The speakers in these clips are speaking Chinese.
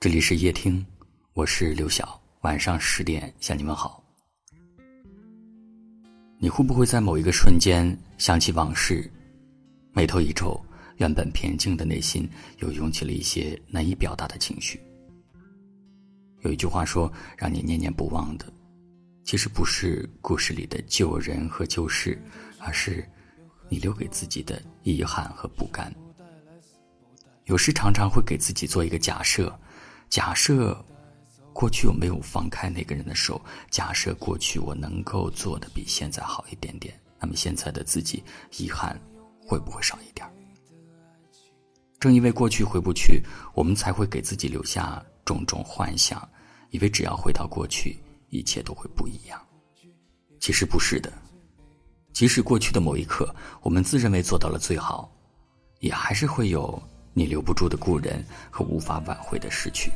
这里是夜听，我是刘晓。晚上十点向你们好。你会不会在某一个瞬间想起往事，眉头一皱，原本平静的内心又涌起了一些难以表达的情绪？有一句话说，让你念念不忘的，其实不是故事里的旧人和旧事，而是你留给自己的遗憾和不甘。有时常常会给自己做一个假设。假设过去我没有放开那个人的手，假设过去我能够做的比现在好一点点，那么现在的自己遗憾会不会少一点？正因为过去回不去，我们才会给自己留下种种幻想，以为只要回到过去，一切都会不一样。其实不是的，即使过去的某一刻，我们自认为做到了最好，也还是会有。你留不住的故人和无法挽回的失去。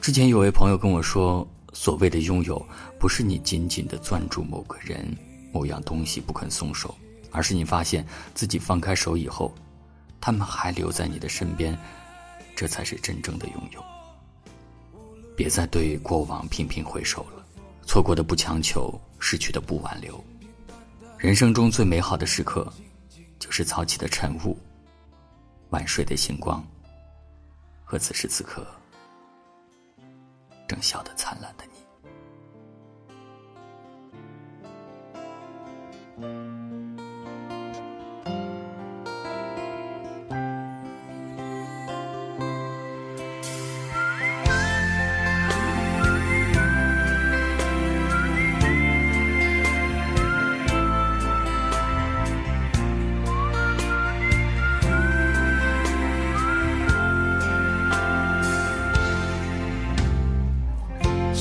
之前有位朋友跟我说，所谓的拥有，不是你紧紧的攥住某个人、某样东西不肯松手，而是你发现自己放开手以后，他们还留在你的身边，这才是真正的拥有。别再对过往频频回首了，错过的不强求，失去的不挽留。人生中最美好的时刻，就是早起的晨雾。晚睡的星光，和此时此刻正笑得灿烂的你。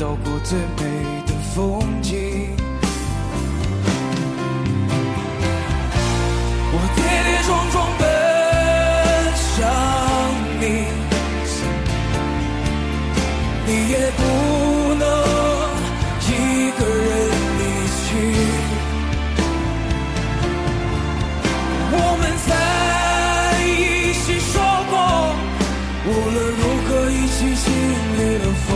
到过最美的。风景，我跌跌撞撞奔向你，你也不能一个人离去。我们在一起说过，无论如何一起经历了风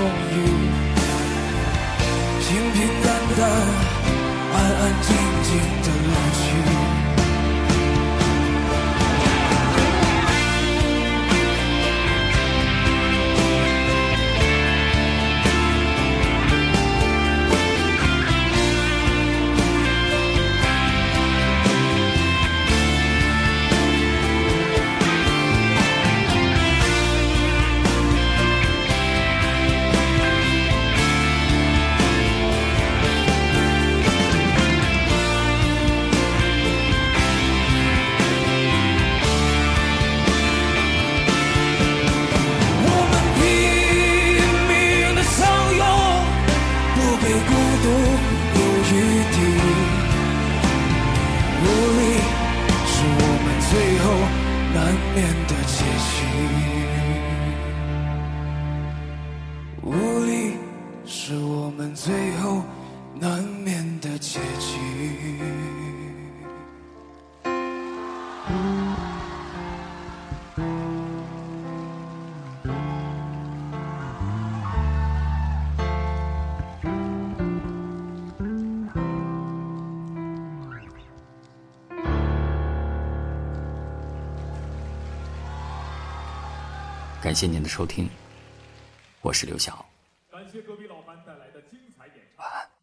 难免的结局，感谢您的收听，我是刘晓。感谢隔壁老樊带来的精彩演唱。晚安。